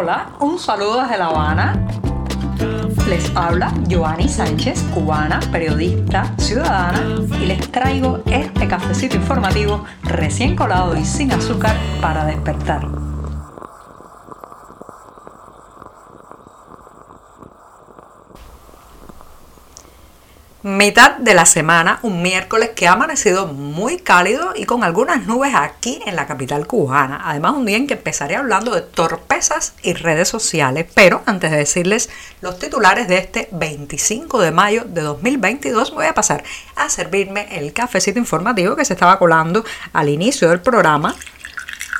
Hola, un saludo desde La Habana. Les habla Joanny Sánchez, cubana, periodista, ciudadana, y les traigo este cafecito informativo recién colado y sin azúcar para despertar. Mitad de la semana, un miércoles que ha amanecido muy cálido y con algunas nubes aquí en la capital cubana. Además, un día en que empezaré hablando de y redes sociales. Pero antes de decirles los titulares de este 25 de mayo de 2022, voy a pasar a servirme el cafecito informativo que se estaba colando al inicio del programa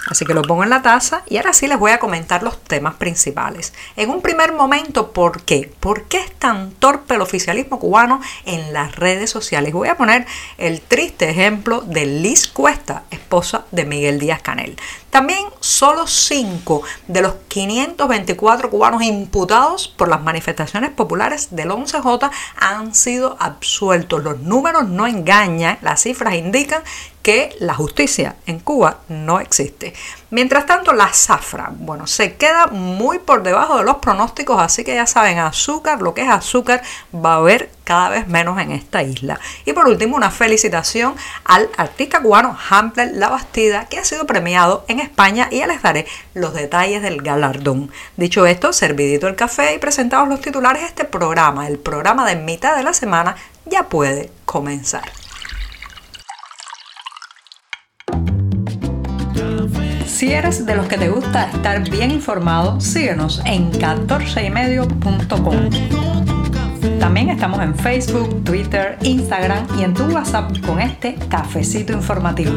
Así que lo pongo en la taza y ahora sí les voy a comentar los temas principales. En un primer momento, ¿por qué? ¿Por qué es tan torpe el oficialismo cubano en las redes sociales? Voy a poner el triste ejemplo de Liz Cuesta, esposa de Miguel Díaz Canel. También solo 5 de los 524 cubanos imputados por las manifestaciones populares del 11J han sido absueltos. Los números no engañan, las cifras indican que la justicia en Cuba no existe. Mientras tanto, la zafra, bueno, se queda muy por debajo de los pronósticos, así que ya saben, azúcar, lo que es azúcar, va a haber cada vez menos en esta isla. Y por último, una felicitación al artista cubano Hampler La Bastida, que ha sido premiado en España y ya les daré los detalles del galardón. Dicho esto, servidito el café y presentados los titulares, este programa, el programa de mitad de la semana, ya puede comenzar. Si eres de los que te gusta estar bien informado, síguenos en 14ymedio.com. También estamos en Facebook, Twitter, Instagram y en tu WhatsApp con este cafecito informativo.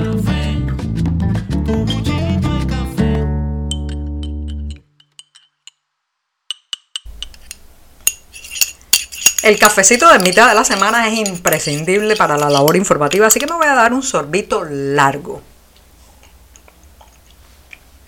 El cafecito de mitad de la semana es imprescindible para la labor informativa, así que me voy a dar un sorbito largo.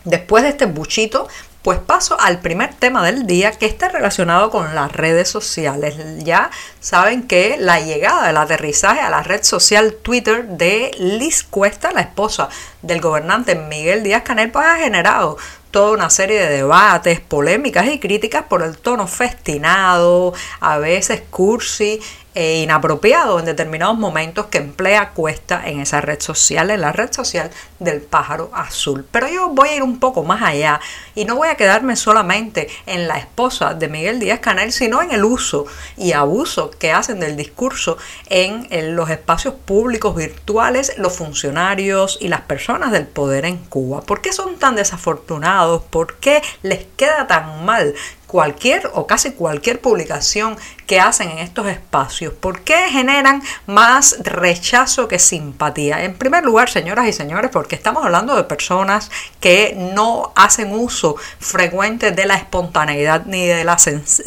Después de este buchito, pues paso al primer tema del día que está relacionado con las redes sociales. Ya saben que la llegada del aterrizaje a la red social Twitter de Liz Cuesta, la esposa del gobernante Miguel Díaz Canel, pues ha generado toda una serie de debates, polémicas y críticas por el tono festinado, a veces cursi e inapropiado en determinados momentos que emplea Cuesta en esa red social, en la red social del pájaro azul. Pero yo voy a ir un poco más allá y no voy a quedarme solamente en la esposa de Miguel Díaz Canel, sino en el uso y abuso que hacen del discurso en, en los espacios públicos virtuales los funcionarios y las personas del poder en Cuba. ¿Por qué son tan desafortunados? ¿Por qué les queda tan mal cualquier o casi cualquier publicación que hacen en estos espacios? ¿Por qué generan más rechazo que simpatía? En primer lugar, señoras y señores, porque estamos hablando de personas que no hacen uso frecuente de la espontaneidad ni de la,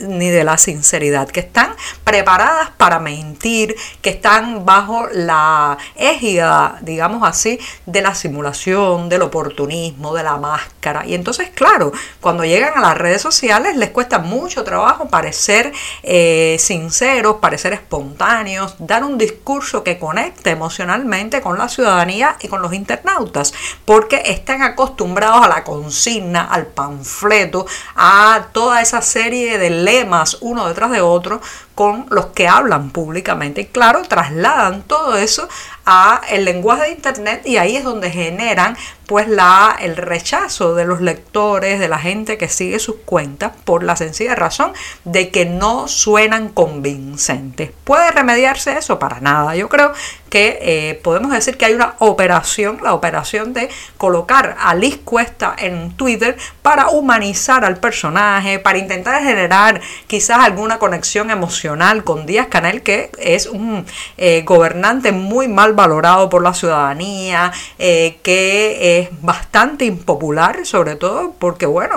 ni de la sinceridad, que están preparadas para mentir, que están bajo la égida, digamos así, de la simulación, del oportunismo, de la máscara. Y entonces, claro, cuando llegan a las redes sociales les cuesta mucho trabajo parecer eh, sinceros, parecer espontáneos, dar un discurso que conecte emocionalmente con la ciudadanía y con los internautas, porque están acostumbrados a la consigna, al panfleto, a toda esa serie de lemas uno detrás de otro con los que hablan públicamente. Y claro, trasladan todo eso a el lenguaje de internet y ahí es donde generan pues la, el rechazo de los lectores, de la gente que sigue sus cuentas, por la sencilla razón de que no suenan convincentes. ¿Puede remediarse eso? Para nada. Yo creo que eh, podemos decir que hay una operación, la operación de colocar a Liz Cuesta en Twitter para humanizar al personaje, para intentar generar quizás alguna conexión emocional con Díaz Canel, que es un eh, gobernante muy mal valorado por la ciudadanía, eh, que es bastante impopular, sobre todo porque, bueno,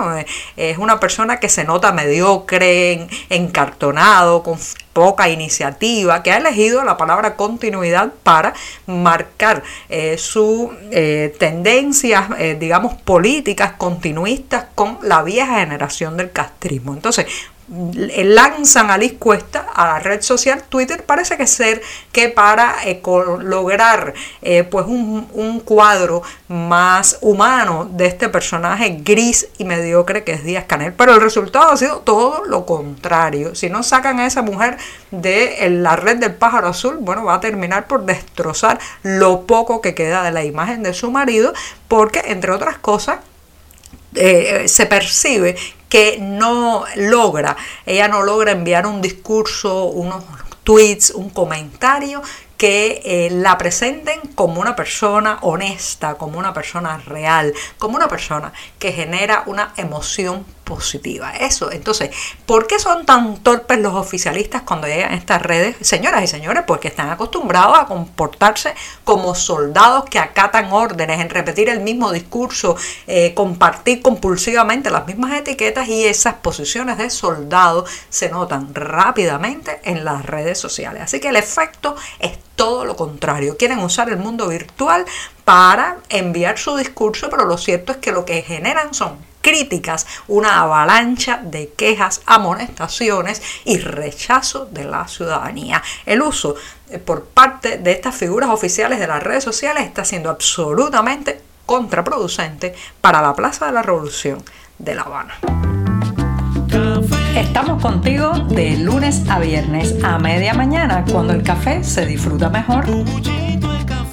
es una persona que se nota mediocre, encartonado, con poca iniciativa, que ha elegido la palabra continuidad para marcar eh, sus eh, tendencias, eh, digamos, políticas continuistas con la vieja generación del castrismo. Entonces, lanzan a Liz Cuesta a la red social Twitter parece que ser que para eh, lograr eh, pues un, un, cuadro más humano de este personaje gris y mediocre que es Díaz Canel. Pero el resultado ha sido todo lo contrario. Si no sacan a esa mujer de la red del pájaro azul bueno va a terminar por destrozar lo poco que queda de la imagen de su marido porque entre otras cosas eh, se percibe que no logra, ella no logra enviar un discurso, unos tweets, un comentario que eh, la presenten como una persona honesta, como una persona real, como una persona que genera una emoción positiva. Eso, entonces, ¿por qué son tan torpes los oficialistas cuando llegan a estas redes? Señoras y señores, porque están acostumbrados a comportarse como soldados que acatan órdenes, en repetir el mismo discurso, eh, compartir compulsivamente las mismas etiquetas y esas posiciones de soldado se notan rápidamente en las redes sociales. Así que el efecto es todo lo contrario. Quieren usar el mundo virtual para enviar su discurso, pero lo cierto es que lo que generan son críticas, una avalancha de quejas, amonestaciones y rechazo de la ciudadanía. El uso eh, por parte de estas figuras oficiales de las redes sociales está siendo absolutamente contraproducente para la Plaza de la Revolución de La Habana. Estamos contigo de lunes a viernes a media mañana cuando el café se disfruta mejor.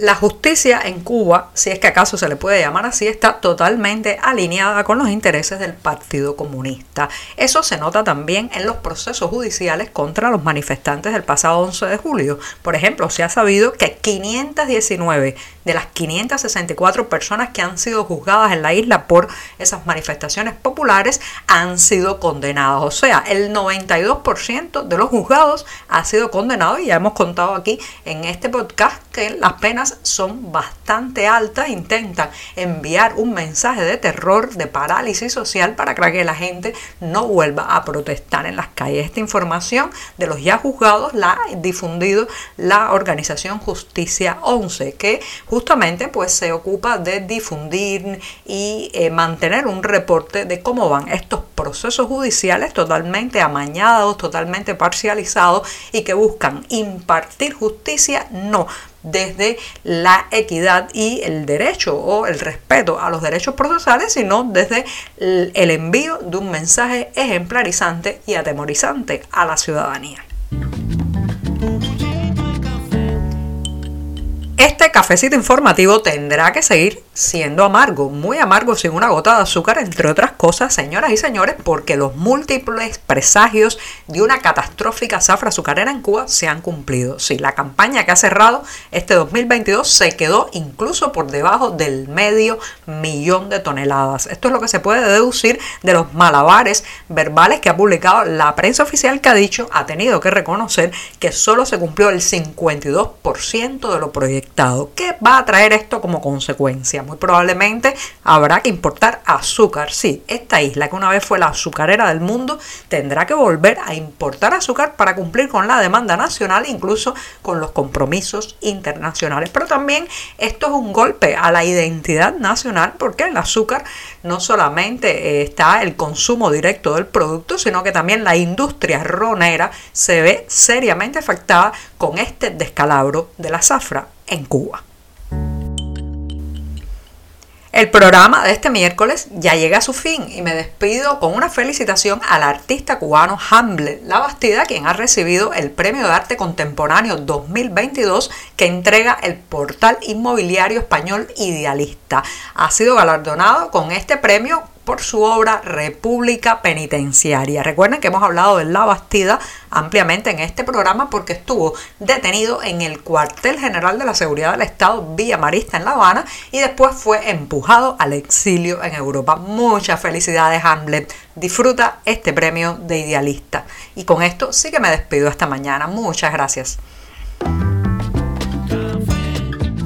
La justicia en Cuba, si es que acaso se le puede llamar así, está totalmente alineada con los intereses del Partido Comunista. Eso se nota también en los procesos judiciales contra los manifestantes del pasado 11 de julio. Por ejemplo, se ha sabido que 519 de las 564 personas que han sido juzgadas en la isla por esas manifestaciones populares han sido condenadas. O sea, el 92% de los juzgados ha sido condenado y ya hemos contado aquí en este podcast que las penas son bastante altas, intentan enviar un mensaje de terror, de parálisis social para que la gente no vuelva a protestar en las calles. Esta información de los ya juzgados la ha difundido la organización Justicia 11, que justamente pues se ocupa de difundir y eh, mantener un reporte de cómo van estos procesos judiciales totalmente amañados, totalmente parcializados y que buscan impartir justicia, no desde la equidad y el derecho o el respeto a los derechos procesales, sino desde el envío de un mensaje ejemplarizante y atemorizante a la ciudadanía. Este cafecito informativo tendrá que seguir siendo amargo, muy amargo, sin una gota de azúcar, entre otras cosas, señoras y señores, porque los múltiples presagios de una catastrófica zafra azucarera en Cuba se han cumplido. Sí, la campaña que ha cerrado este 2022 se quedó incluso por debajo del medio millón de toneladas. Esto es lo que se puede deducir de los malabares verbales que ha publicado la prensa oficial que ha dicho, ha tenido que reconocer que solo se cumplió el 52% de lo proyectado ¿Qué va a traer esto como consecuencia? Muy probablemente habrá que importar azúcar. Sí, esta isla que una vez fue la azucarera del mundo tendrá que volver a importar azúcar para cumplir con la demanda nacional, incluso con los compromisos internacionales. Pero también esto es un golpe a la identidad nacional porque el azúcar no solamente eh, está el consumo directo del producto, sino que también la industria ronera se ve seriamente afectada con este descalabro de la zafra en Cuba. El programa de este miércoles ya llega a su fin y me despido con una felicitación al artista cubano Hamlet La Bastida, quien ha recibido el Premio de Arte Contemporáneo 2022 que entrega el portal inmobiliario español Idealista. Ha sido galardonado con este premio por su obra República Penitenciaria. Recuerden que hemos hablado de La Bastida ampliamente en este programa porque estuvo detenido en el cuartel general de la seguridad del Estado Villa Marista en La Habana y después fue empujado al exilio en Europa. Muchas felicidades Hamlet. Disfruta este premio de idealista. Y con esto sí que me despido esta mañana. Muchas gracias.